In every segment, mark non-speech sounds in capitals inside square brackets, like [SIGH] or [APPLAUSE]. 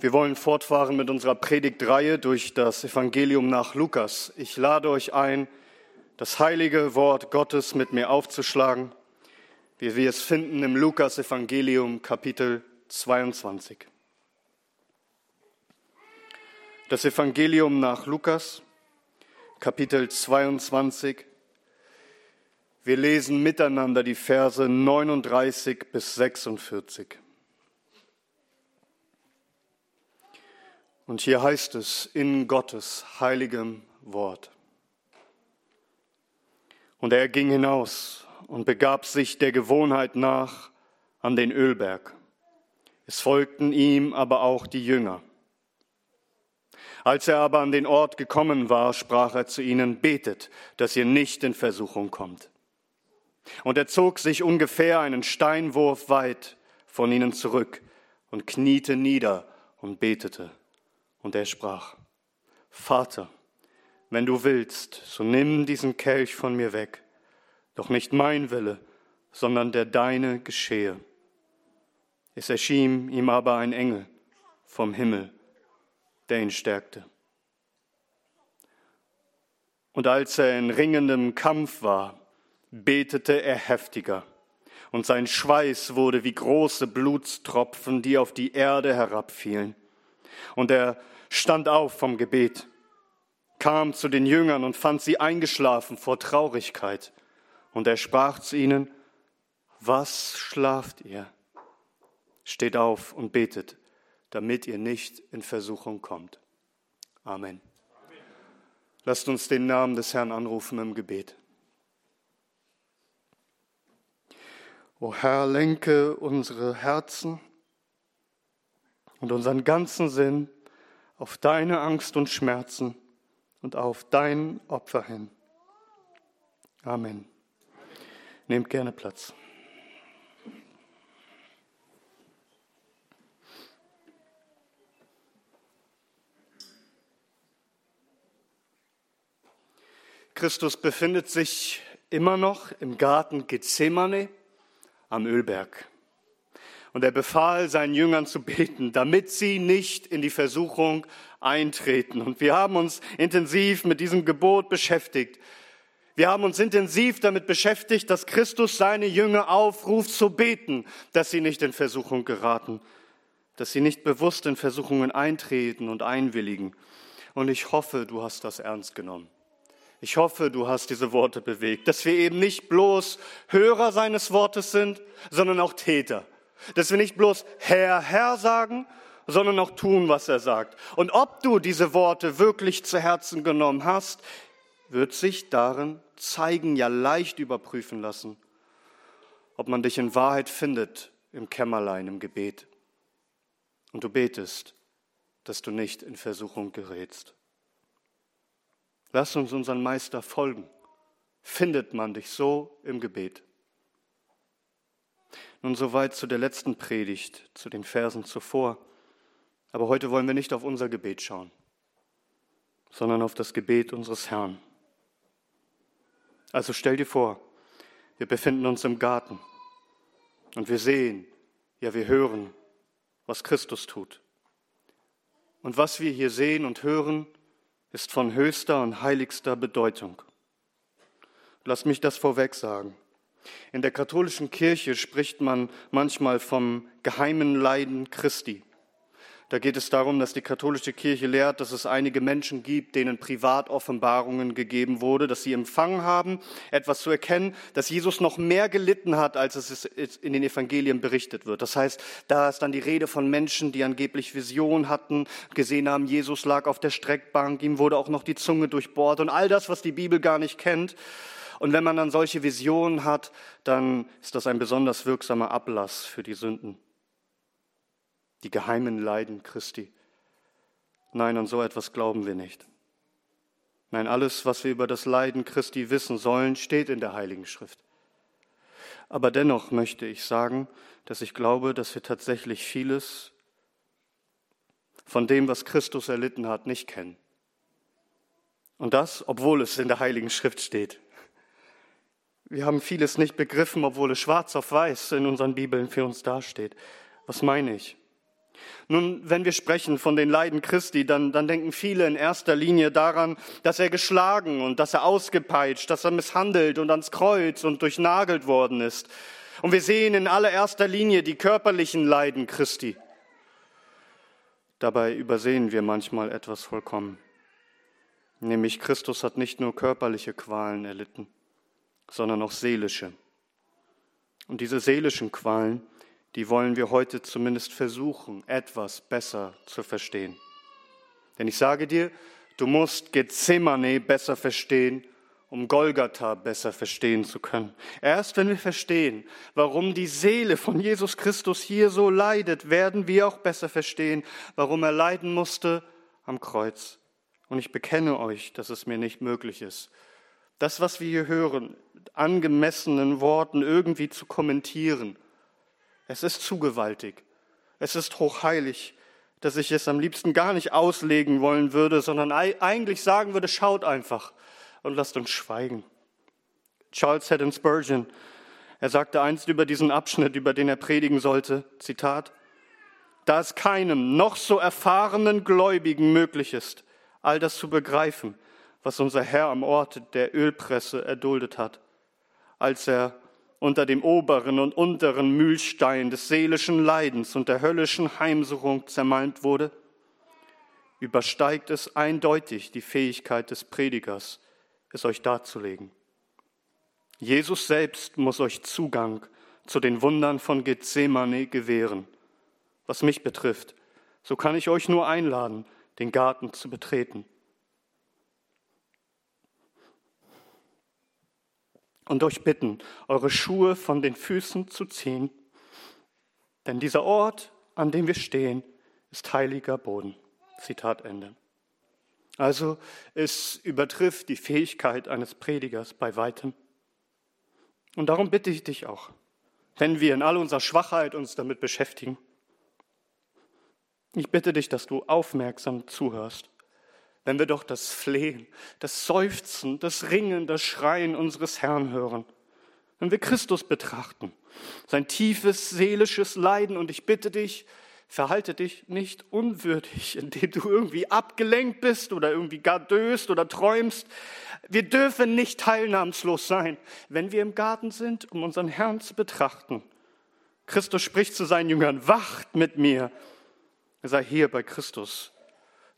Wir wollen fortfahren mit unserer Predigtreihe durch das Evangelium nach Lukas. Ich lade euch ein, das heilige Wort Gottes mit mir aufzuschlagen, wie wir es finden im Lukas Evangelium Kapitel 22. Das Evangelium nach Lukas Kapitel 22. Wir lesen miteinander die Verse 39 bis 46. Und hier heißt es in Gottes heiligem Wort. Und er ging hinaus und begab sich der Gewohnheit nach an den Ölberg. Es folgten ihm aber auch die Jünger. Als er aber an den Ort gekommen war, sprach er zu ihnen, betet, dass ihr nicht in Versuchung kommt. Und er zog sich ungefähr einen Steinwurf weit von ihnen zurück und kniete nieder und betete. Und er sprach, Vater, wenn du willst, so nimm diesen Kelch von mir weg, doch nicht mein Wille, sondern der deine geschehe. Es erschien ihm aber ein Engel vom Himmel, der ihn stärkte. Und als er in ringendem Kampf war, betete er heftiger, und sein Schweiß wurde wie große Blutstropfen, die auf die Erde herabfielen. Und er stand auf vom Gebet, kam zu den Jüngern und fand sie eingeschlafen vor Traurigkeit. Und er sprach zu ihnen, was schlaft ihr? Steht auf und betet, damit ihr nicht in Versuchung kommt. Amen. Lasst uns den Namen des Herrn anrufen im Gebet. O Herr, lenke unsere Herzen und unseren ganzen Sinn auf deine Angst und Schmerzen und auf dein Opfer hin. Amen. Nehmt gerne Platz. Christus befindet sich immer noch im Garten Gethsemane am Ölberg. Und er befahl seinen Jüngern zu beten, damit sie nicht in die Versuchung eintreten. Und wir haben uns intensiv mit diesem Gebot beschäftigt. Wir haben uns intensiv damit beschäftigt, dass Christus seine Jünger aufruft zu beten, dass sie nicht in Versuchung geraten, dass sie nicht bewusst in Versuchungen eintreten und einwilligen. Und ich hoffe, du hast das ernst genommen. Ich hoffe, du hast diese Worte bewegt, dass wir eben nicht bloß Hörer seines Wortes sind, sondern auch Täter. Dass wir nicht bloß Herr, Herr sagen, sondern auch tun, was er sagt. Und ob du diese Worte wirklich zu Herzen genommen hast, wird sich darin zeigen, ja leicht überprüfen lassen, ob man dich in Wahrheit findet im Kämmerlein, im Gebet. Und du betest, dass du nicht in Versuchung gerätst. Lass uns unseren Meister folgen. Findet man dich so im Gebet. Nun soweit zu der letzten Predigt, zu den Versen zuvor. Aber heute wollen wir nicht auf unser Gebet schauen, sondern auf das Gebet unseres Herrn. Also stell dir vor, wir befinden uns im Garten und wir sehen, ja wir hören, was Christus tut. Und was wir hier sehen und hören, ist von höchster und heiligster Bedeutung. Lass mich das vorweg sagen. In der katholischen Kirche spricht man manchmal vom geheimen Leiden Christi. Da geht es darum, dass die katholische Kirche lehrt, dass es einige Menschen gibt, denen Privatoffenbarungen gegeben wurde, dass sie empfangen haben, etwas zu erkennen, dass Jesus noch mehr gelitten hat, als es in den Evangelien berichtet wird. Das heißt, da ist dann die Rede von Menschen, die angeblich Visionen hatten, gesehen haben, Jesus lag auf der Streckbank, ihm wurde auch noch die Zunge durchbohrt und all das, was die Bibel gar nicht kennt. Und wenn man dann solche Visionen hat, dann ist das ein besonders wirksamer Ablass für die Sünden. Die geheimen Leiden Christi. Nein, an so etwas glauben wir nicht. Nein, alles, was wir über das Leiden Christi wissen sollen, steht in der Heiligen Schrift. Aber dennoch möchte ich sagen, dass ich glaube, dass wir tatsächlich vieles von dem, was Christus erlitten hat, nicht kennen. Und das, obwohl es in der Heiligen Schrift steht. Wir haben vieles nicht begriffen, obwohl es schwarz auf weiß in unseren Bibeln für uns dasteht. Was meine ich? Nun, wenn wir sprechen von den Leiden Christi, dann, dann denken viele in erster Linie daran, dass er geschlagen und dass er ausgepeitscht, dass er misshandelt und ans Kreuz und durchnagelt worden ist. Und wir sehen in allererster Linie die körperlichen Leiden Christi. Dabei übersehen wir manchmal etwas vollkommen. Nämlich Christus hat nicht nur körperliche Qualen erlitten, sondern auch seelische. Und diese seelischen Qualen, die wollen wir heute zumindest versuchen, etwas besser zu verstehen. Denn ich sage dir, du musst Gethsemane besser verstehen, um Golgatha besser verstehen zu können. Erst wenn wir verstehen, warum die Seele von Jesus Christus hier so leidet, werden wir auch besser verstehen, warum er leiden musste am Kreuz. Und ich bekenne euch, dass es mir nicht möglich ist, das, was wir hier hören, angemessenen Worten irgendwie zu kommentieren es ist zu gewaltig. Es ist hochheilig, dass ich es am liebsten gar nicht auslegen wollen würde, sondern eigentlich sagen würde, schaut einfach und lasst uns schweigen. Charles Haddon Spurgeon, er sagte einst über diesen Abschnitt, über den er predigen sollte, Zitat, da es keinem noch so erfahrenen Gläubigen möglich ist, all das zu begreifen, was unser Herr am Ort der Ölpresse erduldet hat, als er unter dem oberen und unteren Mühlstein des seelischen Leidens und der höllischen Heimsuchung zermalmt wurde, übersteigt es eindeutig die Fähigkeit des Predigers, es euch darzulegen. Jesus selbst muss euch Zugang zu den Wundern von Gethsemane gewähren. Was mich betrifft, so kann ich euch nur einladen, den Garten zu betreten und euch bitten, eure Schuhe von den Füßen zu ziehen, denn dieser Ort, an dem wir stehen, ist heiliger Boden. Zitat Ende. Also es übertrifft die Fähigkeit eines Predigers bei weitem. Und darum bitte ich dich auch, wenn wir in all unserer Schwachheit uns damit beschäftigen, ich bitte dich, dass du aufmerksam zuhörst wenn wir doch das Flehen, das Seufzen, das Ringen, das Schreien unseres Herrn hören. Wenn wir Christus betrachten, sein tiefes seelisches Leiden. Und ich bitte dich, verhalte dich nicht unwürdig, indem du irgendwie abgelenkt bist oder irgendwie gar döst oder träumst. Wir dürfen nicht teilnahmslos sein, wenn wir im Garten sind, um unseren Herrn zu betrachten. Christus spricht zu seinen Jüngern, wacht mit mir. Sei hier bei Christus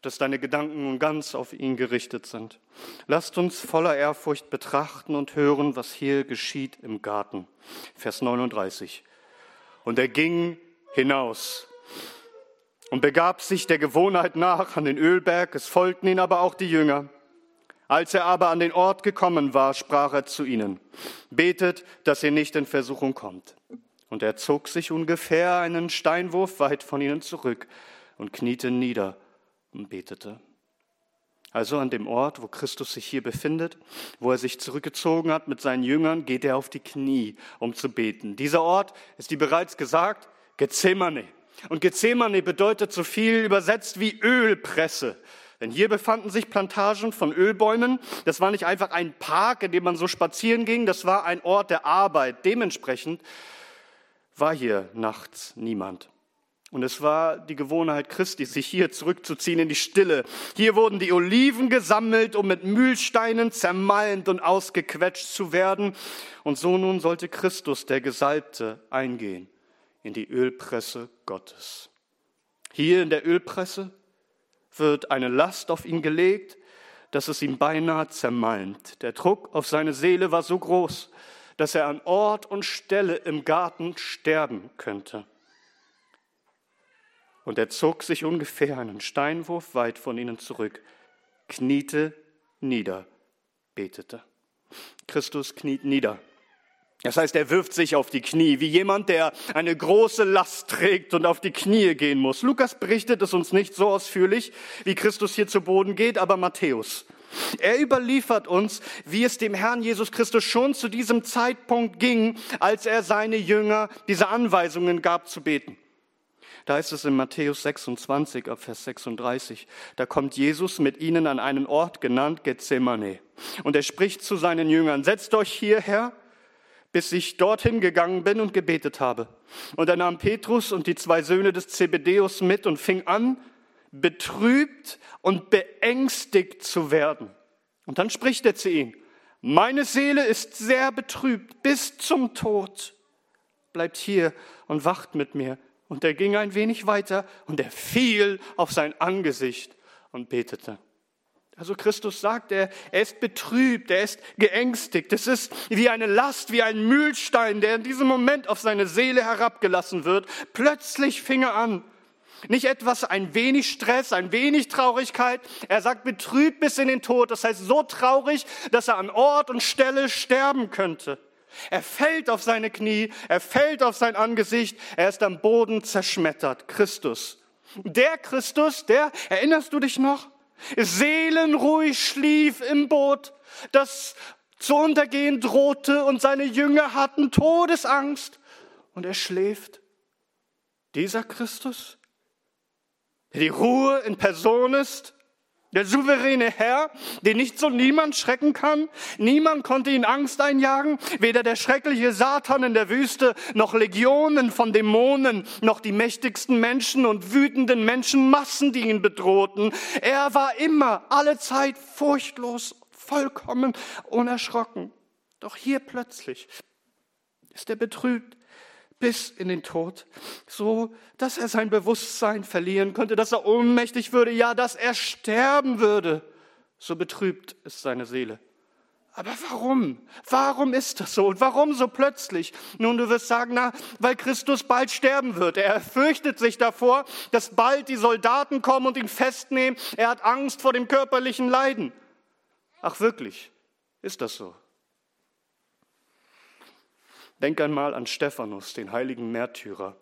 dass deine Gedanken nun ganz auf ihn gerichtet sind. Lasst uns voller Ehrfurcht betrachten und hören, was hier geschieht im Garten. Vers 39. Und er ging hinaus und begab sich der Gewohnheit nach an den Ölberg, es folgten ihn aber auch die Jünger. Als er aber an den Ort gekommen war, sprach er zu ihnen, betet, dass ihr nicht in Versuchung kommt. Und er zog sich ungefähr einen Steinwurf weit von ihnen zurück und kniete nieder und betete. Also an dem Ort, wo Christus sich hier befindet, wo er sich zurückgezogen hat mit seinen Jüngern, geht er auf die Knie, um zu beten. Dieser Ort ist, wie bereits gesagt, Gethsemane. Und Gethsemane bedeutet so viel übersetzt wie Ölpresse. Denn hier befanden sich Plantagen von Ölbäumen. Das war nicht einfach ein Park, in dem man so spazieren ging, das war ein Ort der Arbeit. Dementsprechend war hier nachts niemand. Und es war die Gewohnheit Christi, sich hier zurückzuziehen in die Stille. Hier wurden die Oliven gesammelt, um mit Mühlsteinen zermalmt und ausgequetscht zu werden. Und so nun sollte Christus, der Gesalbte, eingehen in die Ölpresse Gottes. Hier in der Ölpresse wird eine Last auf ihn gelegt, dass es ihn beinahe zermalmt. Der Druck auf seine Seele war so groß, dass er an Ort und Stelle im Garten sterben könnte. Und er zog sich ungefähr einen Steinwurf weit von ihnen zurück, kniete nieder, betete. Christus kniet nieder. Das heißt, er wirft sich auf die Knie, wie jemand, der eine große Last trägt und auf die Knie gehen muss. Lukas berichtet es uns nicht so ausführlich, wie Christus hier zu Boden geht, aber Matthäus. Er überliefert uns, wie es dem Herrn Jesus Christus schon zu diesem Zeitpunkt ging, als er seine Jünger diese Anweisungen gab zu beten. Da ist es in Matthäus 26, ab Vers 36. Da kommt Jesus mit ihnen an einen Ort genannt Gethsemane. Und er spricht zu seinen Jüngern, setzt euch hierher, bis ich dorthin gegangen bin und gebetet habe. Und er nahm Petrus und die zwei Söhne des Zebedeus mit und fing an, betrübt und beängstigt zu werden. Und dann spricht er zu ihnen, meine Seele ist sehr betrübt bis zum Tod. Bleibt hier und wacht mit mir. Und er ging ein wenig weiter und er fiel auf sein Angesicht und betete. Also Christus sagt, er, er ist betrübt, er ist geängstigt. Es ist wie eine Last, wie ein Mühlstein, der in diesem Moment auf seine Seele herabgelassen wird. Plötzlich fing er an. Nicht etwas, ein wenig Stress, ein wenig Traurigkeit. Er sagt betrübt bis in den Tod. Das heißt so traurig, dass er an Ort und Stelle sterben könnte. Er fällt auf seine Knie, er fällt auf sein Angesicht, er ist am Boden zerschmettert. Christus. Der Christus, der, erinnerst du dich noch? seelenruhig schlief im Boot, das zu untergehen drohte und seine Jünger hatten Todesangst und er schläft. Dieser Christus, der die Ruhe in Person ist, der souveräne Herr, den nicht so niemand schrecken kann. Niemand konnte ihn Angst einjagen. Weder der schreckliche Satan in der Wüste, noch Legionen von Dämonen, noch die mächtigsten Menschen und wütenden Menschenmassen, die ihn bedrohten. Er war immer, alle Zeit furchtlos, vollkommen unerschrocken. Doch hier plötzlich ist er betrübt bis in den Tod, so dass er sein Bewusstsein verlieren könnte, dass er ohnmächtig würde, ja, dass er sterben würde. So betrübt ist seine Seele. Aber warum? Warum ist das so? Und warum so plötzlich? Nun, du wirst sagen, na, weil Christus bald sterben wird. Er fürchtet sich davor, dass bald die Soldaten kommen und ihn festnehmen. Er hat Angst vor dem körperlichen Leiden. Ach wirklich, ist das so? Denk einmal an Stephanus, den heiligen Märtyrer,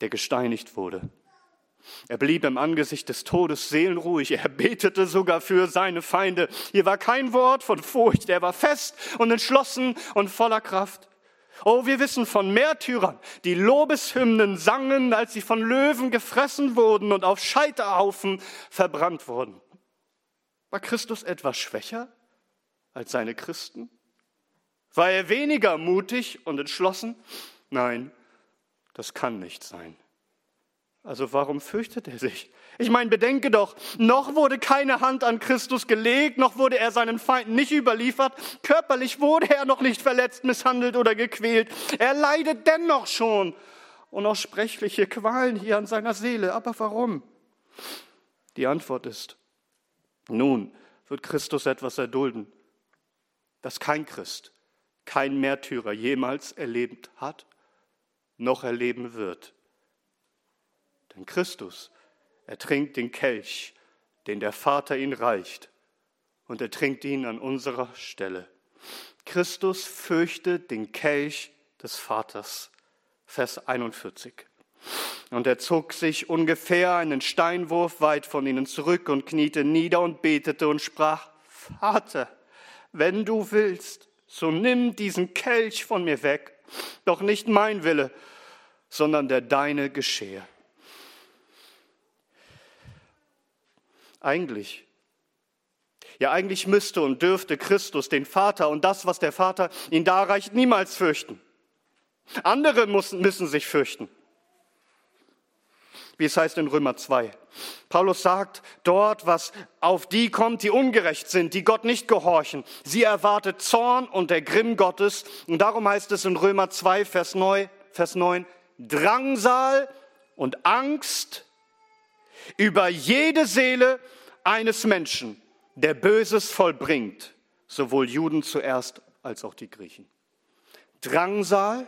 der gesteinigt wurde. Er blieb im Angesicht des Todes seelenruhig. Er betete sogar für seine Feinde. Hier war kein Wort von Furcht. Er war fest und entschlossen und voller Kraft. Oh, wir wissen von Märtyrern, die Lobeshymnen sangen, als sie von Löwen gefressen wurden und auf Scheiterhaufen verbrannt wurden. War Christus etwas schwächer als seine Christen? War er weniger mutig und entschlossen? Nein, das kann nicht sein. Also warum fürchtet er sich? Ich meine, bedenke doch, noch wurde keine Hand an Christus gelegt, noch wurde er seinen Feinden nicht überliefert, körperlich wurde er noch nicht verletzt, misshandelt oder gequält. Er leidet dennoch schon unaussprechliche Qualen hier an seiner Seele. Aber warum? Die Antwort ist, nun wird Christus etwas erdulden, das kein Christ kein Märtyrer jemals erlebt hat, noch erleben wird. Denn Christus, er trinkt den Kelch, den der Vater ihn reicht, und er trinkt ihn an unserer Stelle. Christus fürchtet den Kelch des Vaters. Vers 41. Und er zog sich ungefähr einen Steinwurf weit von ihnen zurück und kniete nieder und betete und sprach, Vater, wenn du willst, so nimm diesen Kelch von mir weg, doch nicht mein Wille, sondern der deine geschehe. Eigentlich, ja eigentlich müsste und dürfte Christus den Vater und das, was der Vater ihn darreicht, niemals fürchten. Andere müssen, müssen sich fürchten wie es heißt in Römer 2. Paulus sagt dort, was auf die kommt, die ungerecht sind, die Gott nicht gehorchen. Sie erwartet Zorn und der Grimm Gottes. Und darum heißt es in Römer 2, Vers 9, Vers 9 Drangsal und Angst über jede Seele eines Menschen, der Böses vollbringt, sowohl Juden zuerst als auch die Griechen. Drangsal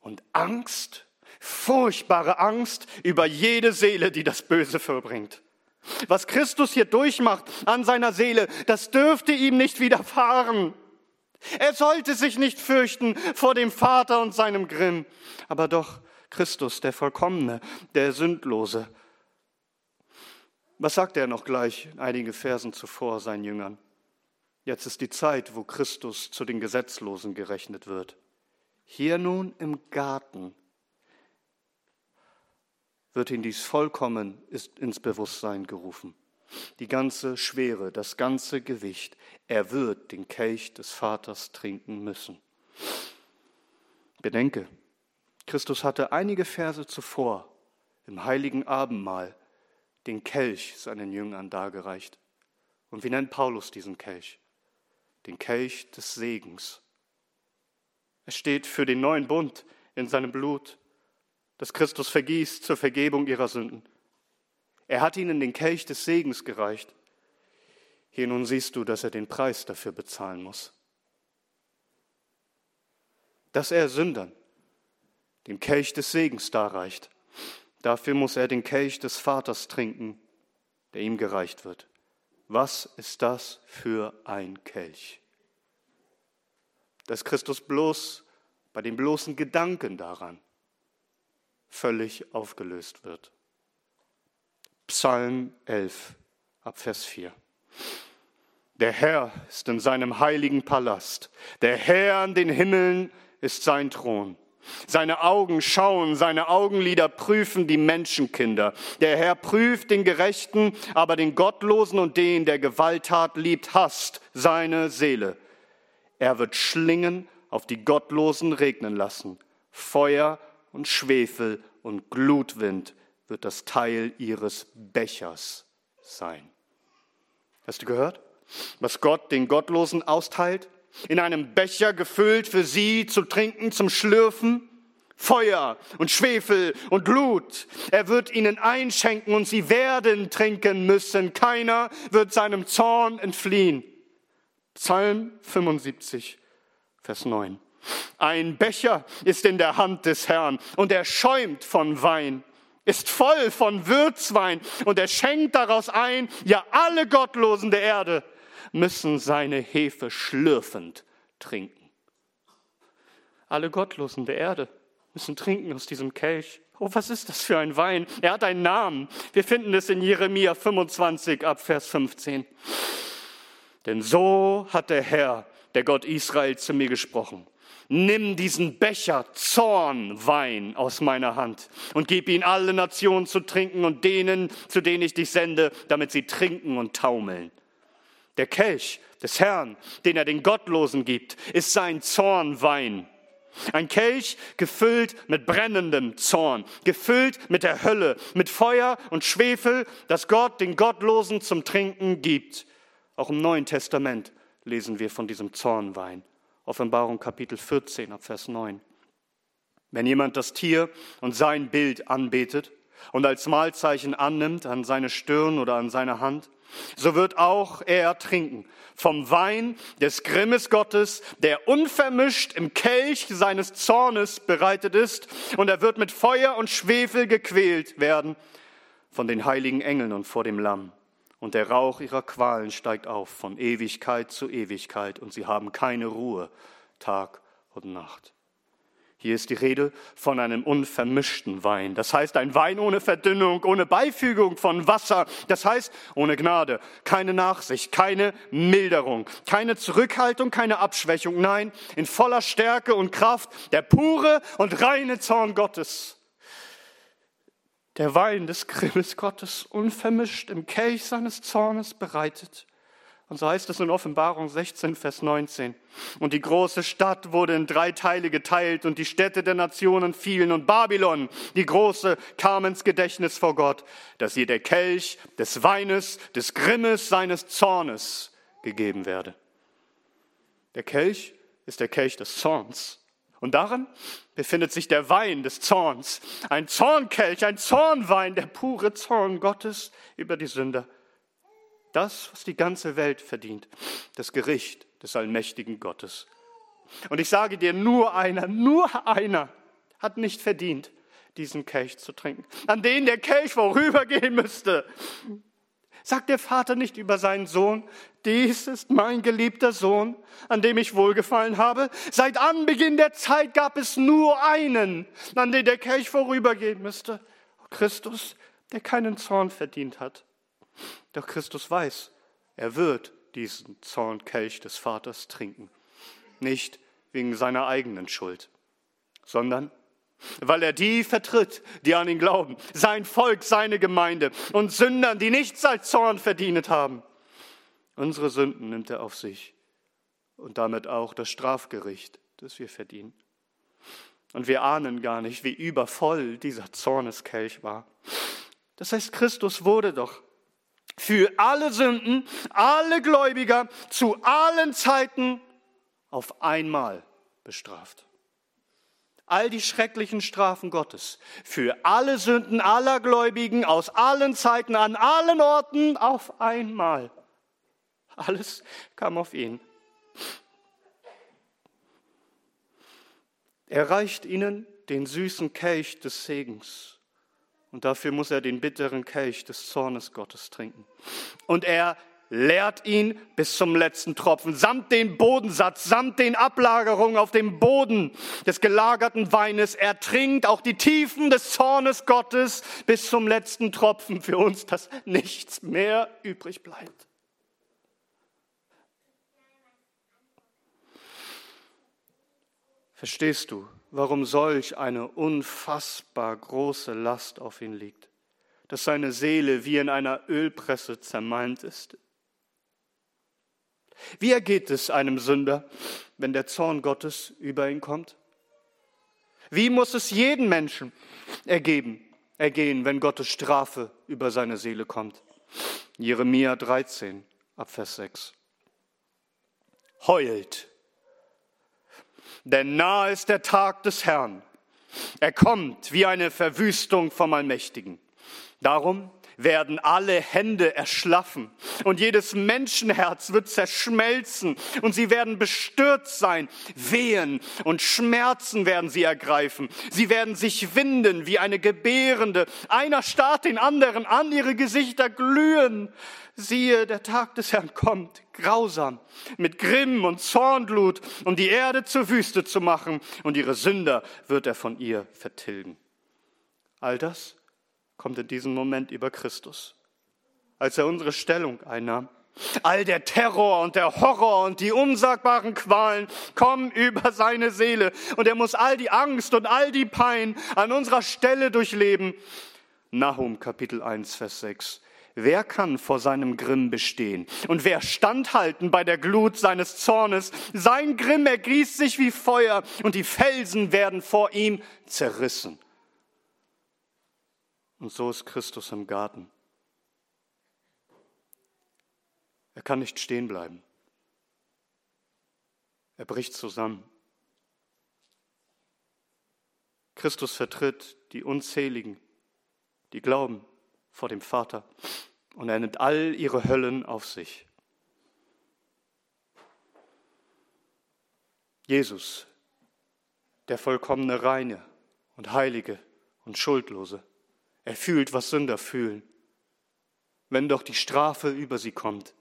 und Angst furchtbare Angst über jede Seele, die das Böse vollbringt. Was Christus hier durchmacht an seiner Seele, das dürfte ihm nicht widerfahren. Er sollte sich nicht fürchten vor dem Vater und seinem Grimm, aber doch Christus, der Vollkommene, der Sündlose. Was sagt er noch gleich einige Versen zuvor seinen Jüngern? Jetzt ist die Zeit, wo Christus zu den Gesetzlosen gerechnet wird. Hier nun im Garten wird ihn dies vollkommen ins Bewusstsein gerufen. Die ganze Schwere, das ganze Gewicht, er wird den Kelch des Vaters trinken müssen. Bedenke, Christus hatte einige Verse zuvor im heiligen Abendmahl den Kelch seinen Jüngern dargereicht. Und wie nennt Paulus diesen Kelch? Den Kelch des Segens. Es steht für den neuen Bund in seinem Blut, das Christus vergießt zur Vergebung ihrer Sünden. Er hat ihnen den Kelch des Segens gereicht. Hier nun siehst du, dass er den Preis dafür bezahlen muss. Dass er Sündern den Kelch des Segens darreicht. Dafür muss er den Kelch des Vaters trinken, der ihm gereicht wird. Was ist das für ein Kelch? Dass Christus bloß bei dem bloßen Gedanken daran völlig aufgelöst wird. Psalm 11 ab Vers 4. Der Herr ist in seinem heiligen Palast. Der Herr an den Himmeln ist sein Thron. Seine Augen schauen, seine Augenlider prüfen die Menschenkinder. Der Herr prüft den Gerechten, aber den Gottlosen und den, der Gewalttat liebt, hasst seine Seele. Er wird Schlingen auf die Gottlosen regnen lassen. Feuer und Schwefel und Glutwind wird das Teil ihres Bechers sein. Hast du gehört, was Gott den Gottlosen austeilt? in einem Becher gefüllt für sie zu trinken, zum Schlürfen. Feuer und Schwefel und Blut. Er wird ihnen einschenken und sie werden trinken müssen. Keiner wird seinem Zorn entfliehen. Psalm 75, Vers 9. Ein Becher ist in der Hand des Herrn und er schäumt von Wein, ist voll von Würzwein und er schenkt daraus ein, ja alle Gottlosen der Erde müssen seine Hefe schlürfend trinken. Alle Gottlosen der Erde müssen trinken aus diesem Kelch. Oh, was ist das für ein Wein? Er hat einen Namen. Wir finden es in Jeremia 25 ab Vers 15. Denn so hat der Herr, der Gott Israel, zu mir gesprochen. Nimm diesen Becher Zornwein aus meiner Hand und gib ihn alle Nationen zu trinken und denen, zu denen ich dich sende, damit sie trinken und taumeln. Der Kelch des Herrn, den er den Gottlosen gibt, ist sein Zornwein. Ein Kelch gefüllt mit brennendem Zorn, gefüllt mit der Hölle, mit Feuer und Schwefel, das Gott den Gottlosen zum Trinken gibt. Auch im Neuen Testament lesen wir von diesem Zornwein. Offenbarung Kapitel 14 ab Vers 9. Wenn jemand das Tier und sein Bild anbetet und als Mahlzeichen annimmt an seine Stirn oder an seine Hand, so wird auch er trinken vom Wein des Grimmes Gottes, der unvermischt im Kelch seines Zornes bereitet ist, und er wird mit Feuer und Schwefel gequält werden von den heiligen Engeln und vor dem Lamm. Und der Rauch ihrer Qualen steigt auf von Ewigkeit zu Ewigkeit, und sie haben keine Ruhe Tag und Nacht. Hier ist die Rede von einem unvermischten Wein. Das heißt, ein Wein ohne Verdünnung, ohne Beifügung von Wasser. Das heißt, ohne Gnade, keine Nachsicht, keine Milderung, keine Zurückhaltung, keine Abschwächung. Nein, in voller Stärke und Kraft der pure und reine Zorn Gottes. Der Wein des Grimmes Gottes, unvermischt im Kelch seines Zornes bereitet. Und so heißt es in Offenbarung 16, Vers 19. Und die große Stadt wurde in drei Teile geteilt und die Städte der Nationen fielen und Babylon, die große, kam ins Gedächtnis vor Gott, dass ihr der Kelch des Weines, des Grimmes seines Zornes gegeben werde. Der Kelch ist der Kelch des Zorns. Und darin befindet sich der Wein des Zorns. Ein Zornkelch, ein Zornwein, der pure Zorn Gottes über die Sünder das, was die ganze Welt verdient, das Gericht des allmächtigen Gottes. Und ich sage dir, nur einer, nur einer hat nicht verdient, diesen Kelch zu trinken, an den der Kelch vorübergehen müsste. Sagt der Vater nicht über seinen Sohn, dies ist mein geliebter Sohn, an dem ich wohlgefallen habe? Seit Anbeginn der Zeit gab es nur einen, an den der Kelch vorübergehen müsste. Christus, der keinen Zorn verdient hat. Doch Christus weiß, er wird diesen Zornkelch des Vaters trinken. Nicht wegen seiner eigenen Schuld, sondern weil er die vertritt, die an ihn glauben, sein Volk, seine Gemeinde und Sündern, die nichts als Zorn verdient haben. Unsere Sünden nimmt er auf sich und damit auch das Strafgericht, das wir verdienen. Und wir ahnen gar nicht, wie übervoll dieser Zorneskelch war. Das heißt, Christus wurde doch für alle Sünden, alle Gläubiger zu allen Zeiten auf einmal bestraft. All die schrecklichen Strafen Gottes für alle Sünden aller Gläubigen aus allen Zeiten, an allen Orten auf einmal. Alles kam auf ihn. Er reicht ihnen den süßen Kelch des Segens und dafür muss er den bitteren Kelch des Zornes Gottes trinken. Und er leert ihn bis zum letzten Tropfen, samt den Bodensatz, samt den Ablagerungen auf dem Boden des gelagerten Weines. Er trinkt auch die Tiefen des Zornes Gottes bis zum letzten Tropfen für uns, dass nichts mehr übrig bleibt. Verstehst du, warum solch eine unfassbar große Last auf ihn liegt, dass seine Seele wie in einer Ölpresse zermalmt ist. Wie ergeht es einem Sünder, wenn der Zorn Gottes über ihn kommt? Wie muss es jeden Menschen ergeben, ergehen, wenn Gottes Strafe über seine Seele kommt? Jeremia 13, Abvers 6. Heult denn nahe ist der Tag des Herrn. Er kommt wie eine Verwüstung vom Allmächtigen. Darum werden alle Hände erschlaffen und jedes Menschenherz wird zerschmelzen und sie werden bestürzt sein. Wehen und Schmerzen werden sie ergreifen. Sie werden sich winden wie eine Gebärende. Einer starrt den anderen an, ihre Gesichter glühen. Siehe, der Tag des Herrn kommt, grausam, mit Grimm und Zornblut, um die Erde zur Wüste zu machen, und ihre Sünder wird er von ihr vertilgen. All das kommt in diesem Moment über Christus, als er unsere Stellung einnahm. All der Terror und der Horror und die unsagbaren Qualen kommen über seine Seele und er muss all die Angst und all die Pein an unserer Stelle durchleben. Nahum Kapitel 1, Vers 6. Wer kann vor seinem Grimm bestehen? Und wer standhalten bei der Glut seines Zornes? Sein Grimm ergießt sich wie Feuer und die Felsen werden vor ihm zerrissen. Und so ist Christus im Garten. Er kann nicht stehen bleiben. Er bricht zusammen. Christus vertritt die Unzähligen, die glauben vor dem Vater und er nimmt all ihre Höllen auf sich. Jesus, der vollkommene Reine und Heilige und Schuldlose, er fühlt, was Sünder fühlen, wenn doch die Strafe über sie kommt.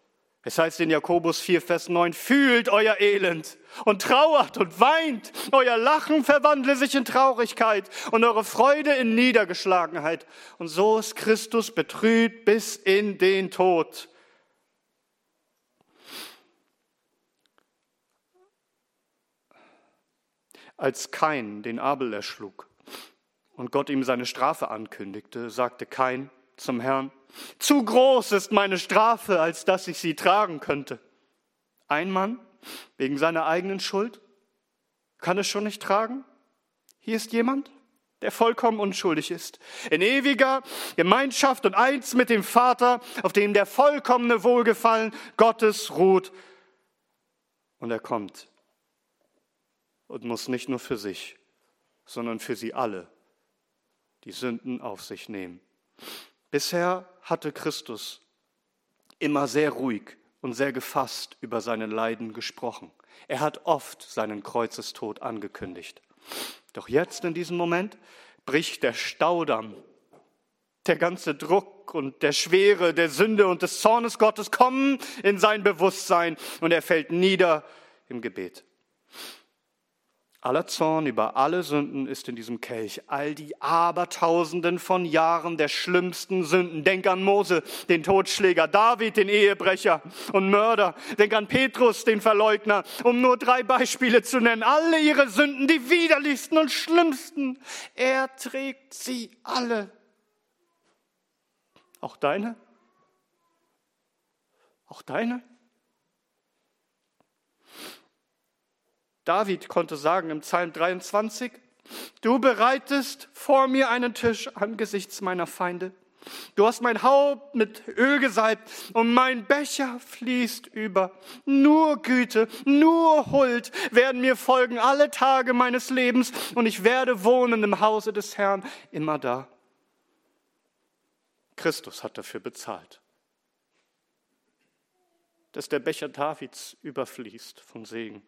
Es heißt in Jakobus 4, Vers 9, fühlt euer Elend und trauert und weint. Euer Lachen verwandle sich in Traurigkeit und eure Freude in Niedergeschlagenheit. Und so ist Christus betrübt bis in den Tod. Als Kain den Abel erschlug und Gott ihm seine Strafe ankündigte, sagte Kain zum Herrn, zu groß ist meine Strafe, als dass ich sie tragen könnte. Ein Mann wegen seiner eigenen Schuld kann es schon nicht tragen. Hier ist jemand, der vollkommen unschuldig ist, in ewiger Gemeinschaft und eins mit dem Vater, auf dem der vollkommene Wohlgefallen Gottes ruht. Und er kommt und muss nicht nur für sich, sondern für sie alle die Sünden auf sich nehmen. Bisher hatte Christus immer sehr ruhig und sehr gefasst über seine Leiden gesprochen. Er hat oft seinen Kreuzestod angekündigt. Doch jetzt in diesem Moment bricht der Staudamm. Der ganze Druck und der Schwere der Sünde und des Zornes Gottes kommen in sein Bewusstsein und er fällt nieder im Gebet. Aller Zorn über alle Sünden ist in diesem Kelch. All die Abertausenden von Jahren der schlimmsten Sünden. Denk an Mose, den Totschläger, David, den Ehebrecher und Mörder. Denk an Petrus, den Verleugner, um nur drei Beispiele zu nennen. Alle ihre Sünden, die widerlichsten und schlimmsten. Er trägt sie alle. Auch deine? Auch deine? David konnte sagen im Psalm 23, Du bereitest vor mir einen Tisch angesichts meiner Feinde. Du hast mein Haupt mit Öl gesalbt und mein Becher fließt über. Nur Güte, nur Huld werden mir folgen alle Tage meines Lebens und ich werde wohnen im Hause des Herrn immer da. Christus hat dafür bezahlt, dass der Becher Davids überfließt von Segen.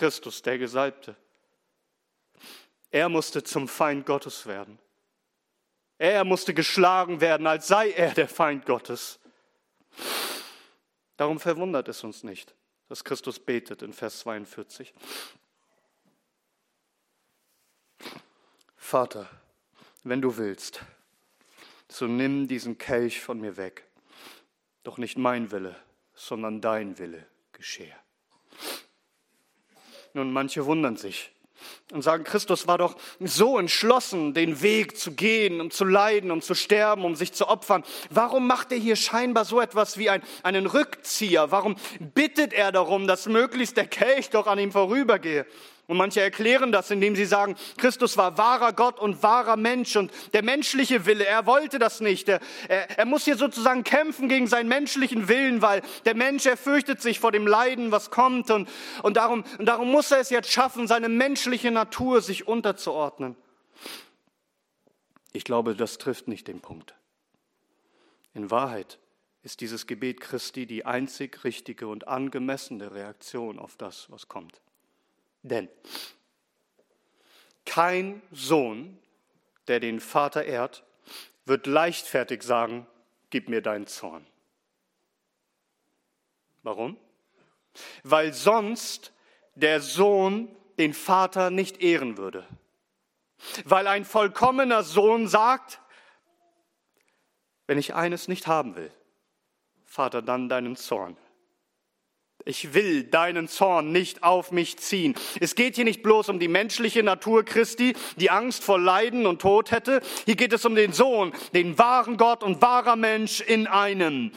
Christus, der Gesalbte, er musste zum Feind Gottes werden. Er musste geschlagen werden, als sei er der Feind Gottes. Darum verwundert es uns nicht, dass Christus betet in Vers 42. Vater, wenn du willst, so nimm diesen Kelch von mir weg. Doch nicht mein Wille, sondern dein Wille geschehe. Nun, manche wundern sich, und sagen, Christus war doch so entschlossen, den Weg zu gehen, um zu leiden, um zu sterben, um sich zu opfern. Warum macht er hier scheinbar so etwas wie ein, einen Rückzieher? Warum bittet er darum, dass möglichst der Kelch doch an ihm vorübergehe? Und manche erklären das, indem sie sagen, Christus war wahrer Gott und wahrer Mensch und der menschliche Wille, er wollte das nicht. Er, er, er, muss hier sozusagen kämpfen gegen seinen menschlichen Willen, weil der Mensch, er fürchtet sich vor dem Leiden, was kommt und, und, darum, und darum muss er es jetzt schaffen, seine menschliche Natur sich unterzuordnen. Ich glaube, das trifft nicht den Punkt. In Wahrheit ist dieses Gebet Christi die einzig richtige und angemessene Reaktion auf das, was kommt. Denn kein Sohn, der den Vater ehrt, wird leichtfertig sagen, gib mir deinen Zorn. Warum? Weil sonst der Sohn den Vater nicht ehren würde. Weil ein vollkommener Sohn sagt, wenn ich eines nicht haben will, Vater, dann deinen Zorn. Ich will deinen Zorn nicht auf mich ziehen. Es geht hier nicht bloß um die menschliche Natur Christi, die Angst vor Leiden und Tod hätte. Hier geht es um den Sohn, den wahren Gott und wahrer Mensch in einem,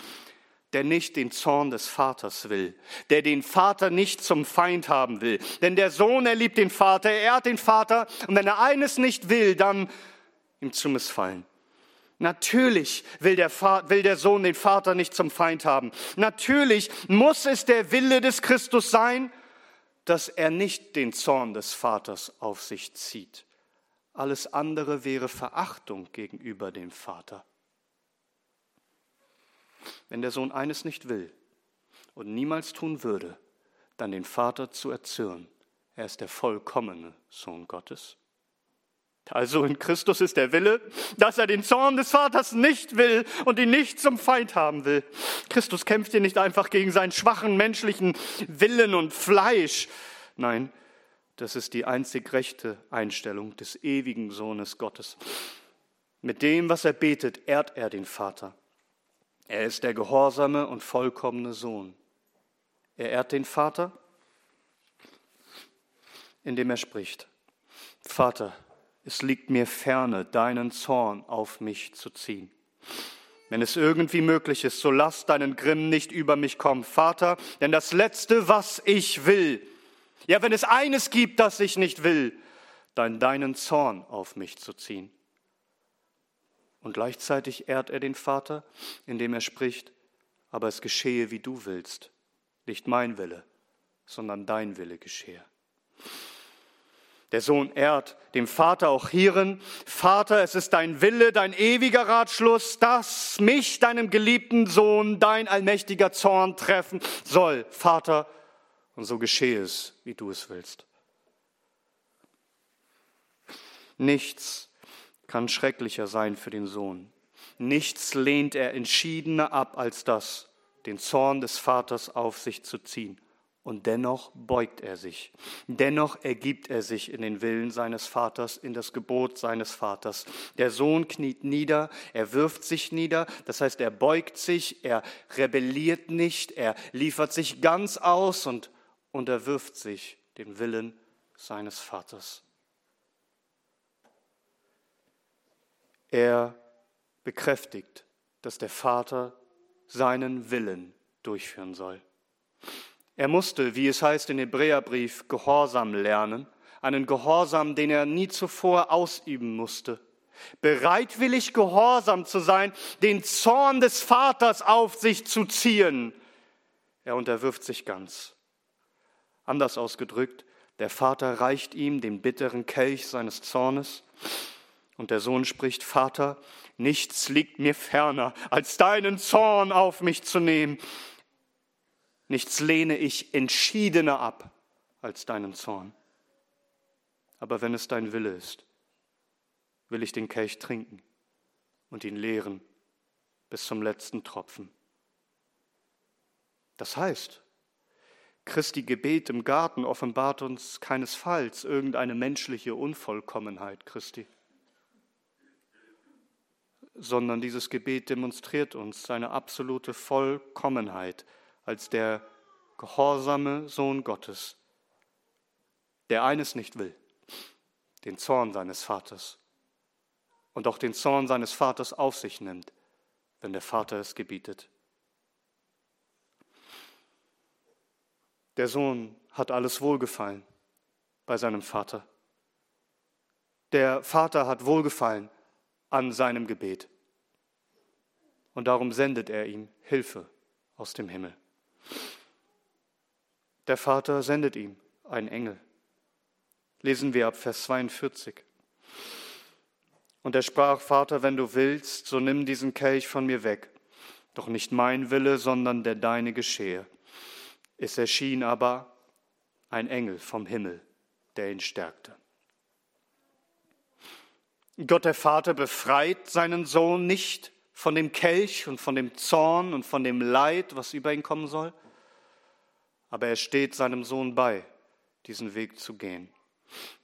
der nicht den Zorn des Vaters will, der den Vater nicht zum Feind haben will. Denn der Sohn, er liebt den Vater, er ehrt den Vater und wenn er eines nicht will, dann ihm zu missfallen. Natürlich will der, will der, Sohn den Vater nicht zum Feind haben. Natürlich muss es der Wille des Christus sein, dass er nicht den Zorn des Vaters auf sich zieht. Alles andere wäre Verachtung gegenüber dem Vater. Wenn der Sohn eines nicht will und niemals tun würde, dann den Vater zu erzürnen. Er ist der vollkommene Sohn Gottes. Also in Christus ist der Wille, dass er den Zorn des Vaters nicht will und ihn nicht zum Feind haben will. Christus kämpft hier nicht einfach gegen seinen schwachen menschlichen Willen und Fleisch. Nein, das ist die einzig rechte Einstellung des ewigen Sohnes Gottes. Mit dem, was er betet, ehrt er den Vater. Er ist der gehorsame und vollkommene Sohn. Er ehrt den Vater, indem er spricht. Vater, es liegt mir ferne, deinen Zorn auf mich zu ziehen. Wenn es irgendwie möglich ist, so lass deinen Grimm nicht über mich kommen, Vater, denn das Letzte, was ich will, ja, wenn es eines gibt, das ich nicht will, dann deinen Zorn auf mich zu ziehen. Und gleichzeitig ehrt er den Vater, indem er spricht, aber es geschehe, wie du willst, nicht mein Wille, sondern dein Wille geschehe. Der Sohn ehrt dem Vater auch hierin. Vater, es ist dein Wille, dein ewiger Ratschluss, dass mich, deinem geliebten Sohn, dein allmächtiger Zorn treffen soll. Vater, und so geschehe es, wie du es willst. Nichts kann schrecklicher sein für den Sohn. Nichts lehnt er entschiedener ab als das, den Zorn des Vaters auf sich zu ziehen. Und dennoch beugt er sich. Dennoch ergibt er sich in den Willen seines Vaters, in das Gebot seines Vaters. Der Sohn kniet nieder, er wirft sich nieder, das heißt, er beugt sich, er rebelliert nicht, er liefert sich ganz aus und unterwirft sich dem Willen seines Vaters. Er bekräftigt, dass der Vater seinen Willen durchführen soll. Er musste, wie es heißt in Hebräerbrief, Gehorsam lernen, einen Gehorsam, den er nie zuvor ausüben musste. Bereitwillig gehorsam zu sein, den Zorn des Vaters auf sich zu ziehen. Er unterwirft sich ganz. Anders ausgedrückt, der Vater reicht ihm den bitteren Kelch seines Zornes und der Sohn spricht, Vater, nichts liegt mir ferner, als deinen Zorn auf mich zu nehmen. Nichts lehne ich entschiedener ab als deinen Zorn. Aber wenn es dein Wille ist, will ich den Kelch trinken und ihn leeren bis zum letzten Tropfen. Das heißt, Christi Gebet im Garten offenbart uns keinesfalls irgendeine menschliche Unvollkommenheit Christi, sondern dieses Gebet demonstriert uns seine absolute Vollkommenheit als der gehorsame Sohn Gottes, der eines nicht will, den Zorn seines Vaters und auch den Zorn seines Vaters auf sich nimmt, wenn der Vater es gebietet. Der Sohn hat alles Wohlgefallen bei seinem Vater. Der Vater hat Wohlgefallen an seinem Gebet. Und darum sendet er ihm Hilfe aus dem Himmel. Der Vater sendet ihm einen Engel. Lesen wir ab Vers 42. Und er sprach, Vater, wenn du willst, so nimm diesen Kelch von mir weg. Doch nicht mein Wille, sondern der deine geschehe. Es erschien aber ein Engel vom Himmel, der ihn stärkte. Gott der Vater befreit seinen Sohn nicht von dem Kelch und von dem Zorn und von dem Leid, was über ihn kommen soll, aber er steht seinem Sohn bei, diesen Weg zu gehen.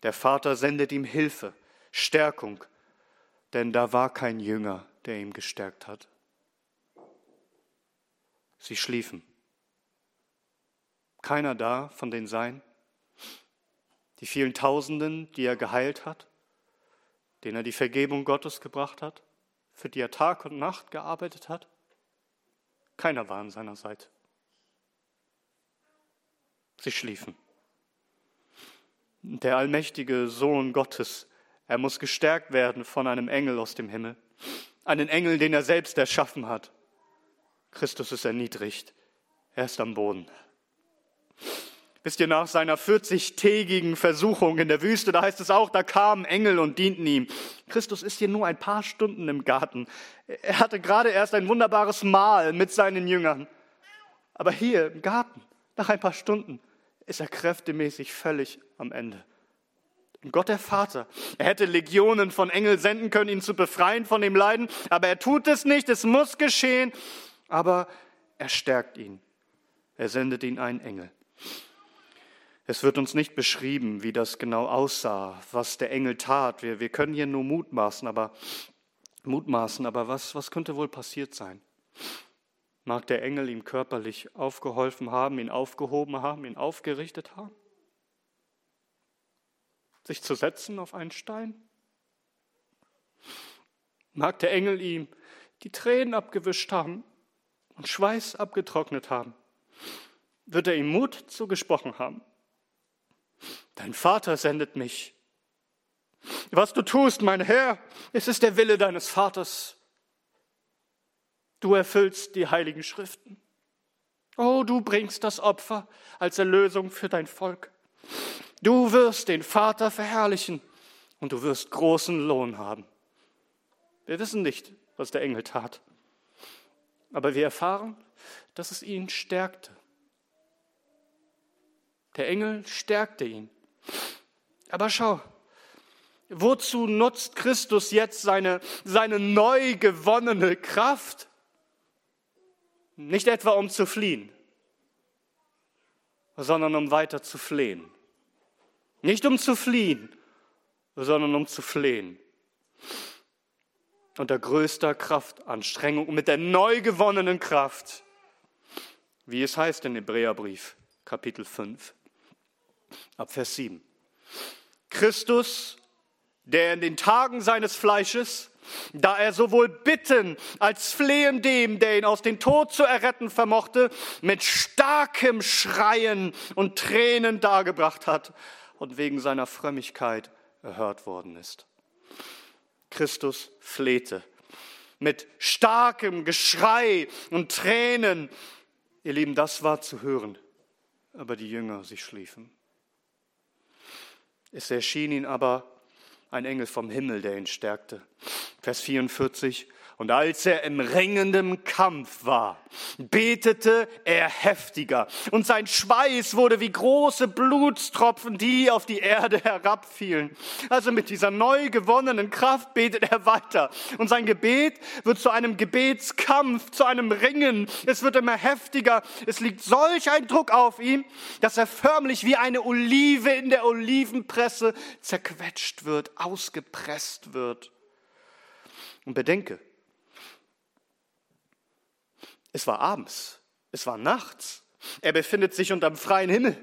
Der Vater sendet ihm Hilfe, Stärkung, denn da war kein Jünger, der ihm gestärkt hat. Sie schliefen. Keiner da von den Seinen? Die vielen Tausenden, die er geheilt hat, denen er die Vergebung Gottes gebracht hat, für die er Tag und Nacht gearbeitet hat? Keiner war an seiner Seite. Sie schliefen. Der allmächtige Sohn Gottes, er muss gestärkt werden von einem Engel aus dem Himmel, einen Engel, den er selbst erschaffen hat. Christus ist erniedrigt, er ist am Boden. Wisst ihr, nach seiner 40-tägigen Versuchung in der Wüste, da heißt es auch, da kamen Engel und dienten ihm. Christus ist hier nur ein paar Stunden im Garten. Er hatte gerade erst ein wunderbares Mahl mit seinen Jüngern. Aber hier im Garten, nach ein paar Stunden, ist er kräftemäßig völlig am Ende. Und Gott der Vater, er hätte Legionen von Engeln senden können, ihn zu befreien von dem Leiden, aber er tut es nicht, es muss geschehen, aber er stärkt ihn. Er sendet ihn einen Engel. Es wird uns nicht beschrieben, wie das genau aussah, was der Engel tat. Wir, wir können hier nur mutmaßen, aber, mutmaßen, aber was, was könnte wohl passiert sein? Mag der Engel ihm körperlich aufgeholfen haben, ihn aufgehoben haben, ihn aufgerichtet haben? Sich zu setzen auf einen Stein? Mag der Engel ihm die Tränen abgewischt haben und Schweiß abgetrocknet haben? Wird er ihm Mut zugesprochen haben? Dein Vater sendet mich. Was du tust, mein Herr, es ist der Wille deines Vaters. Du erfüllst die heiligen Schriften. Oh, du bringst das Opfer als Erlösung für dein Volk. Du wirst den Vater verherrlichen und du wirst großen Lohn haben. Wir wissen nicht, was der Engel tat, aber wir erfahren, dass es ihn stärkte. Der Engel stärkte ihn. Aber schau, wozu nutzt Christus jetzt seine, seine neu gewonnene Kraft? Nicht etwa um zu fliehen, sondern um weiter zu flehen. Nicht um zu fliehen, sondern um zu flehen. Unter größter Kraftanstrengung mit der neu gewonnenen Kraft, wie es heißt in Hebräerbrief, Kapitel 5 ab Vers 7. Christus, der in den Tagen seines Fleisches da er sowohl bitten als flehen dem, der ihn aus dem Tod zu erretten vermochte, mit starkem Schreien und Tränen dargebracht hat und wegen seiner Frömmigkeit erhört worden ist. Christus flehte mit starkem Geschrei und Tränen. Ihr Lieben, das war zu hören, aber die Jünger, sie schliefen. Es erschien ihnen aber ein Engel vom Himmel, der ihn stärkte. Vers 44. Und als er im ringenden Kampf war, betete er heftiger, und sein Schweiß wurde wie große Blutstropfen, die auf die Erde herabfielen. Also mit dieser neu gewonnenen Kraft betet er weiter. Und sein Gebet wird zu einem Gebetskampf, zu einem Ringen. Es wird immer heftiger. Es liegt solch ein Druck auf ihm, dass er förmlich wie eine Olive in der Olivenpresse zerquetscht wird, ausgepresst wird. Und bedenke, es war abends, es war nachts. Er befindet sich unterm freien Himmel.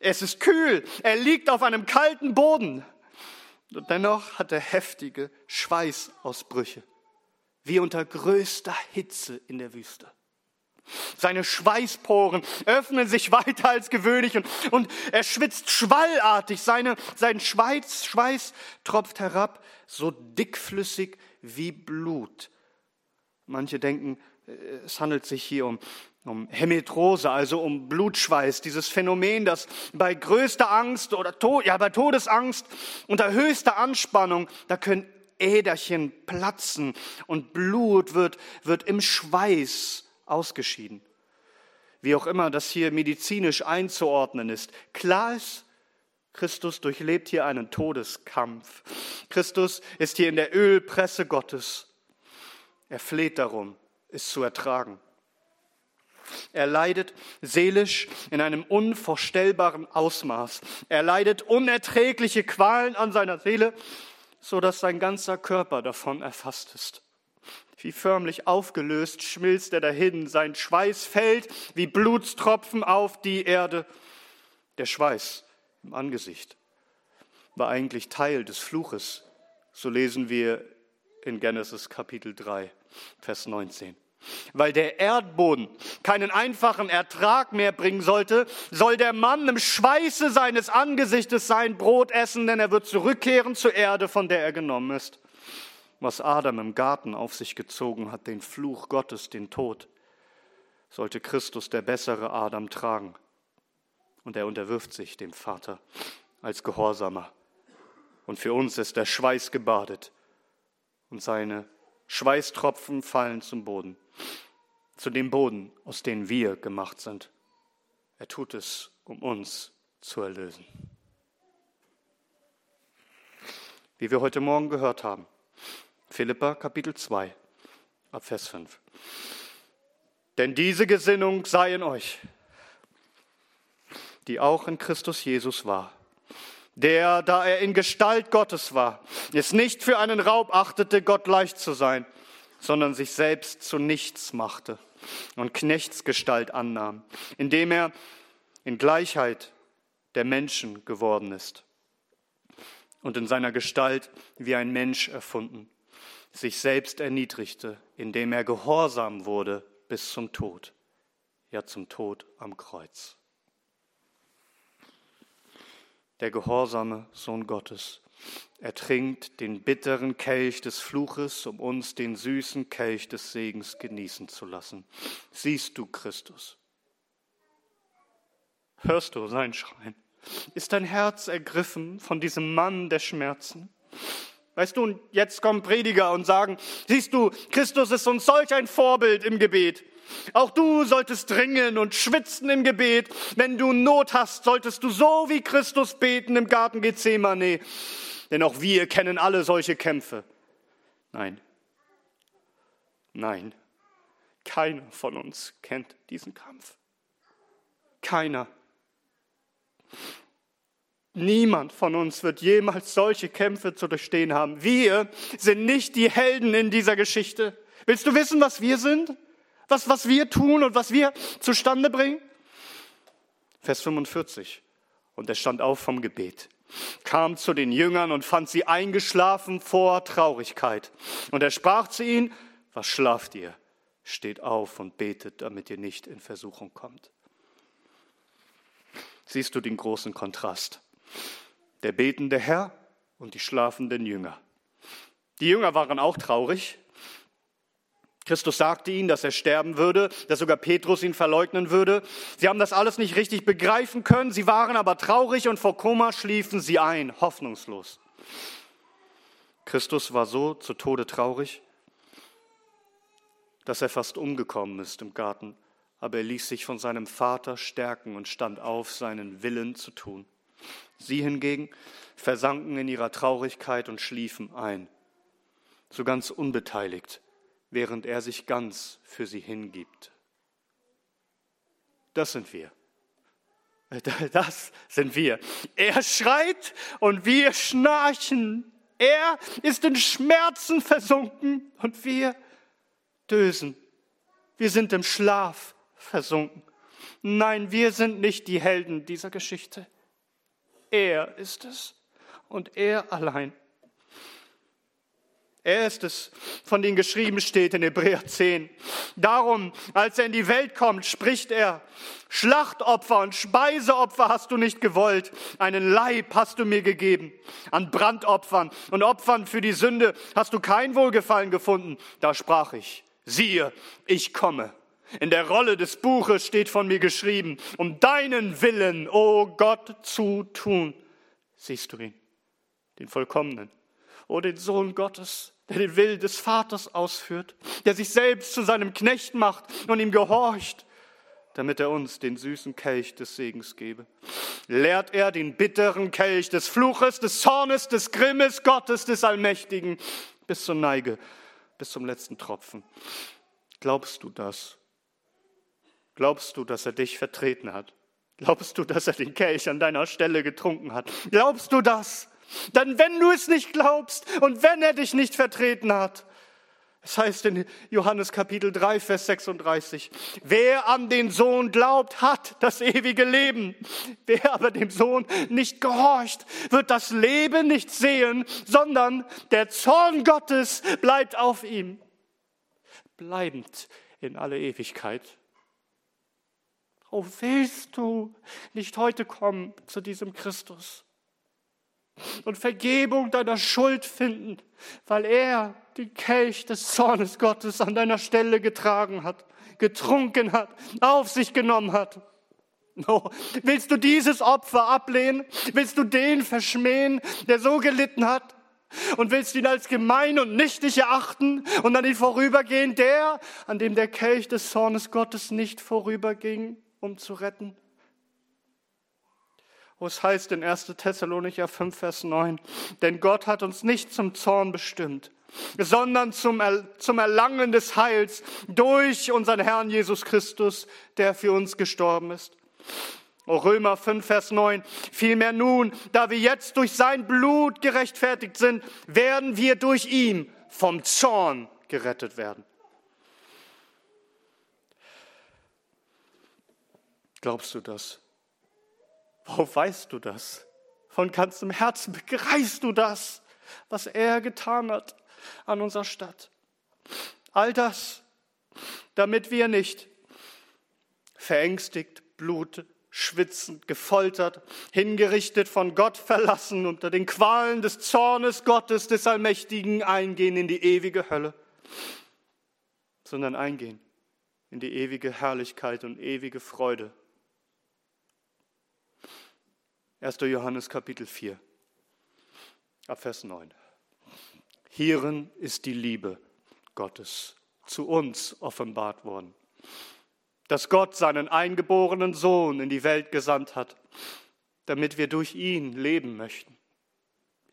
Es ist kühl, er liegt auf einem kalten Boden. Und dennoch hat er heftige Schweißausbrüche, wie unter größter Hitze in der Wüste. Seine Schweißporen öffnen sich weiter als gewöhnlich und, und er schwitzt schwallartig. Seine, sein Schweiß, Schweiß tropft herab, so dickflüssig wie Blut. Manche denken, es handelt sich hier um, um Hemetrose, also um Blutschweiß, dieses Phänomen, das bei größter Angst oder Tod, ja, bei Todesangst unter höchster Anspannung, da können Äderchen platzen und Blut wird, wird im Schweiß ausgeschieden. Wie auch immer das hier medizinisch einzuordnen ist. Klar ist, Christus durchlebt hier einen Todeskampf. Christus ist hier in der Ölpresse Gottes. Er fleht darum, es zu ertragen. Er leidet seelisch in einem unvorstellbaren Ausmaß. Er leidet unerträgliche Qualen an seiner Seele, so dass sein ganzer Körper davon erfasst ist. Wie förmlich aufgelöst schmilzt er dahin, sein Schweiß fällt wie Blutstropfen auf die Erde. Der Schweiß im Angesicht war eigentlich Teil des Fluches, so lesen wir in Genesis Kapitel 3, Vers 19. Weil der Erdboden keinen einfachen Ertrag mehr bringen sollte, soll der Mann im Schweiße seines Angesichtes sein Brot essen, denn er wird zurückkehren zur Erde, von der er genommen ist. Was Adam im Garten auf sich gezogen hat, den Fluch Gottes, den Tod, sollte Christus, der bessere Adam, tragen. Und er unterwirft sich dem Vater als Gehorsamer. Und für uns ist der Schweiß gebadet und seine Schweißtropfen fallen zum Boden, zu dem Boden, aus dem wir gemacht sind. Er tut es, um uns zu erlösen. Wie wir heute Morgen gehört haben, Philippa Kapitel 2, ab Vers 5. Denn diese Gesinnung sei in euch, die auch in Christus Jesus war der, da er in Gestalt Gottes war, es nicht für einen Raub achtete, Gott leicht zu sein, sondern sich selbst zu nichts machte und Knechtsgestalt annahm, indem er in Gleichheit der Menschen geworden ist und in seiner Gestalt wie ein Mensch erfunden, sich selbst erniedrigte, indem er gehorsam wurde bis zum Tod, ja zum Tod am Kreuz der gehorsame Sohn Gottes. Er trinkt den bitteren Kelch des Fluches, um uns den süßen Kelch des Segens genießen zu lassen. Siehst du Christus? Hörst du sein Schreien? Ist dein Herz ergriffen von diesem Mann der Schmerzen? Weißt du, und jetzt kommen Prediger und sagen, siehst du, Christus ist uns solch ein Vorbild im Gebet. Auch du solltest dringen und schwitzen im Gebet. Wenn du Not hast, solltest du so wie Christus beten im Garten Gethsemane. Denn auch wir kennen alle solche Kämpfe. Nein. Nein. Keiner von uns kennt diesen Kampf. Keiner. Niemand von uns wird jemals solche Kämpfe zu durchstehen haben. Wir sind nicht die Helden in dieser Geschichte. Willst du wissen, was wir sind? Was, was wir tun und was wir zustande bringen? Vers 45. Und er stand auf vom Gebet, kam zu den Jüngern und fand sie eingeschlafen vor Traurigkeit. Und er sprach zu ihnen, was schlaft ihr? Steht auf und betet, damit ihr nicht in Versuchung kommt. Siehst du den großen Kontrast? Der betende Herr und die schlafenden Jünger. Die Jünger waren auch traurig, Christus sagte ihnen, dass er sterben würde, dass sogar Petrus ihn verleugnen würde. Sie haben das alles nicht richtig begreifen können, sie waren aber traurig und vor Koma schliefen sie ein, hoffnungslos. Christus war so zu Tode traurig, dass er fast umgekommen ist im Garten, aber er ließ sich von seinem Vater stärken und stand auf, seinen Willen zu tun. Sie hingegen versanken in ihrer Traurigkeit und schliefen ein, so ganz unbeteiligt während er sich ganz für sie hingibt. Das sind wir. [LAUGHS] Das sind wir. Er schreit und wir schnarchen. Er ist in Schmerzen versunken und wir dösen. Wir sind im Schlaf versunken. Nein, wir sind nicht die Helden dieser Geschichte. Er ist es und er allein. Er ist es, von dem geschrieben steht in Hebräer 10. Darum, als er in die Welt kommt, spricht er, Schlachtopfer und Speiseopfer hast du nicht gewollt, einen Leib hast du mir gegeben. An Brandopfern und Opfern für die Sünde hast du kein Wohlgefallen gefunden. Da sprach ich, siehe, ich komme. In der Rolle des Buches steht von mir geschrieben, um deinen Willen, o oh Gott, zu tun. Siehst du ihn, den Vollkommenen, o oh den Sohn Gottes, der den Willen des Vaters ausführt, der sich selbst zu seinem Knecht macht und ihm gehorcht, damit er uns den süßen Kelch des Segens gebe. Lehrt er den bitteren Kelch des Fluches, des Zornes, des Grimmes Gottes, des Allmächtigen, bis zur Neige, bis zum letzten Tropfen. Glaubst du das? Glaubst du, dass er dich vertreten hat? Glaubst du, dass er den Kelch an deiner Stelle getrunken hat? Glaubst du das? Dann, wenn du es nicht glaubst und wenn er dich nicht vertreten hat, es heißt in Johannes Kapitel 3, Vers 36, wer an den Sohn glaubt, hat das ewige Leben. Wer aber dem Sohn nicht gehorcht, wird das Leben nicht sehen, sondern der Zorn Gottes bleibt auf ihm, bleibend in alle Ewigkeit. Oh, willst du nicht heute kommen zu diesem Christus? Und Vergebung deiner Schuld finden, weil er den Kelch des Zornes Gottes an deiner Stelle getragen hat, getrunken hat, auf sich genommen hat. Oh, willst du dieses Opfer ablehnen? Willst du den verschmähen, der so gelitten hat? Und willst ihn als gemein und nichtig erachten und an ihn vorübergehen, der, an dem der Kelch des Zornes Gottes nicht vorüberging, um zu retten? Wo es heißt in 1. Thessalonicher 5, Vers 9, denn Gott hat uns nicht zum Zorn bestimmt, sondern zum, zum Erlangen des Heils durch unseren Herrn Jesus Christus, der für uns gestorben ist. O Römer 5, Vers 9. Vielmehr nun, da wir jetzt durch sein Blut gerechtfertigt sind, werden wir durch ihn vom Zorn gerettet werden. Glaubst du das? Wo weißt du das? Von ganzem Herzen begreifst du das, was er getan hat an unserer Stadt. All das, damit wir nicht verängstigt, blut, schwitzend, gefoltert, hingerichtet, von Gott verlassen, unter den Qualen des Zornes Gottes, des Allmächtigen eingehen in die ewige Hölle, sondern eingehen in die ewige Herrlichkeit und ewige Freude 1. Johannes Kapitel 4, ab Vers 9. Hierin ist die Liebe Gottes zu uns offenbart worden, dass Gott seinen eingeborenen Sohn in die Welt gesandt hat, damit wir durch ihn leben möchten.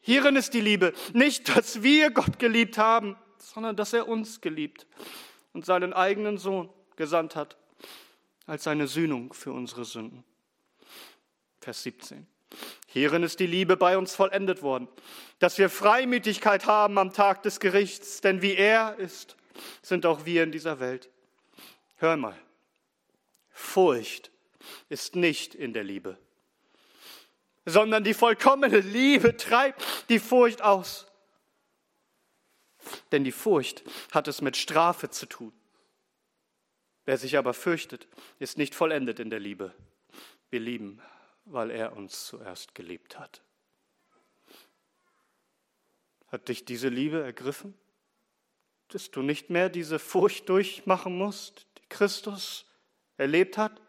Hierin ist die Liebe, nicht, dass wir Gott geliebt haben, sondern dass er uns geliebt und seinen eigenen Sohn gesandt hat als seine Sühnung für unsere Sünden. Vers 17. Hierin ist die Liebe bei uns vollendet worden, dass wir Freimütigkeit haben am Tag des Gerichts, denn wie er ist, sind auch wir in dieser Welt. Hör mal, Furcht ist nicht in der Liebe. sondern die vollkommene Liebe treibt die Furcht aus. Denn die Furcht hat es mit Strafe zu tun. Wer sich aber fürchtet, ist nicht vollendet in der Liebe. Wir lieben, weil er uns zuerst geliebt hat. Hat dich diese Liebe ergriffen, dass du nicht mehr diese Furcht durchmachen musst, die Christus erlebt hat?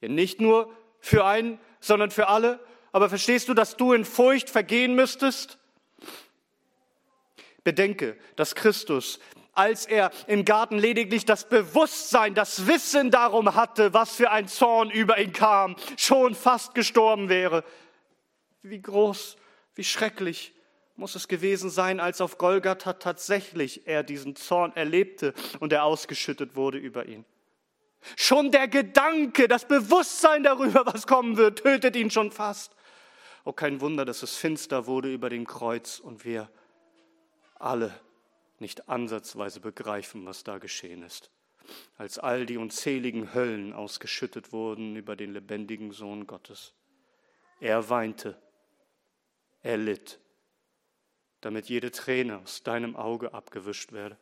Ja, nicht nur für einen, sondern für alle. Aber verstehst du, dass du in Furcht vergehen müsstest? Bedenke, dass Christus, als er im Garten lediglich das Bewusstsein, das Wissen darum hatte, was für ein Zorn über ihn kam, schon fast gestorben wäre. Wie groß, wie schrecklich muss es gewesen sein, als auf Golgatha tatsächlich er diesen Zorn erlebte und er ausgeschüttet wurde über ihn. Schon der Gedanke, das Bewusstsein darüber, was kommen wird, tötet ihn schon fast. Oh, kein Wunder, dass es finster wurde über dem Kreuz und wir alle nicht ansatzweise begreifen, was da geschehen ist. Als all die unzähligen Höllen ausgeschüttet wurden über den lebendigen Sohn Gottes. Er weinte, er litt, damit jede Träne aus deinem Auge abgewischt werde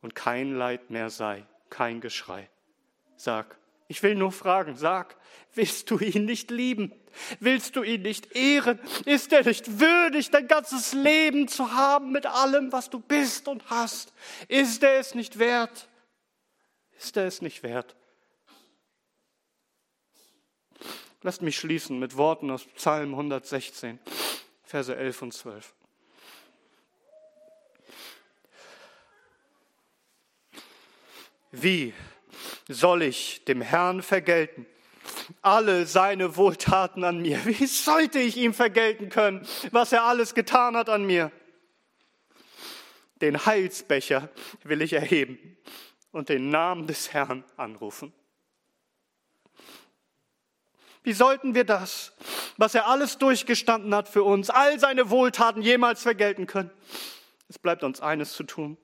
und kein Leid mehr sei, kein Geschrei. Sag, ich will nur fragen, sag, willst du ihn nicht lieben? Willst du ihn nicht ehren? Ist er nicht würdig, dein ganzes Leben zu haben mit allem, was du bist und hast? Ist er es nicht wert? Ist er es nicht wert? Lasst mich schließen mit Worten aus Psalm 116, Verse 11 und 12. Wie soll ich dem Herrn vergelten? Alle seine Wohltaten an mir. Wie sollte ich ihm vergelten können, was er alles getan hat an mir? Den Heilsbecher will ich erheben und den Namen des Herrn anrufen. Wie sollten wir das, was er alles durchgestanden hat für uns, all seine Wohltaten jemals vergelten können? Es bleibt uns eines zu tun.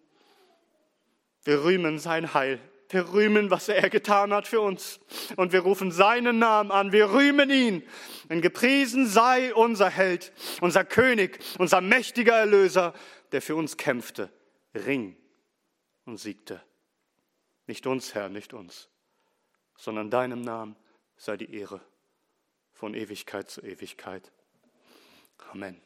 Wir rühmen sein Heil wir rühmen, was er getan hat für uns. Und wir rufen seinen Namen an. Wir rühmen ihn. Denn gepriesen sei unser Held, unser König, unser mächtiger Erlöser, der für uns kämpfte, ring und siegte. Nicht uns, Herr, nicht uns, sondern deinem Namen sei die Ehre von Ewigkeit zu Ewigkeit. Amen.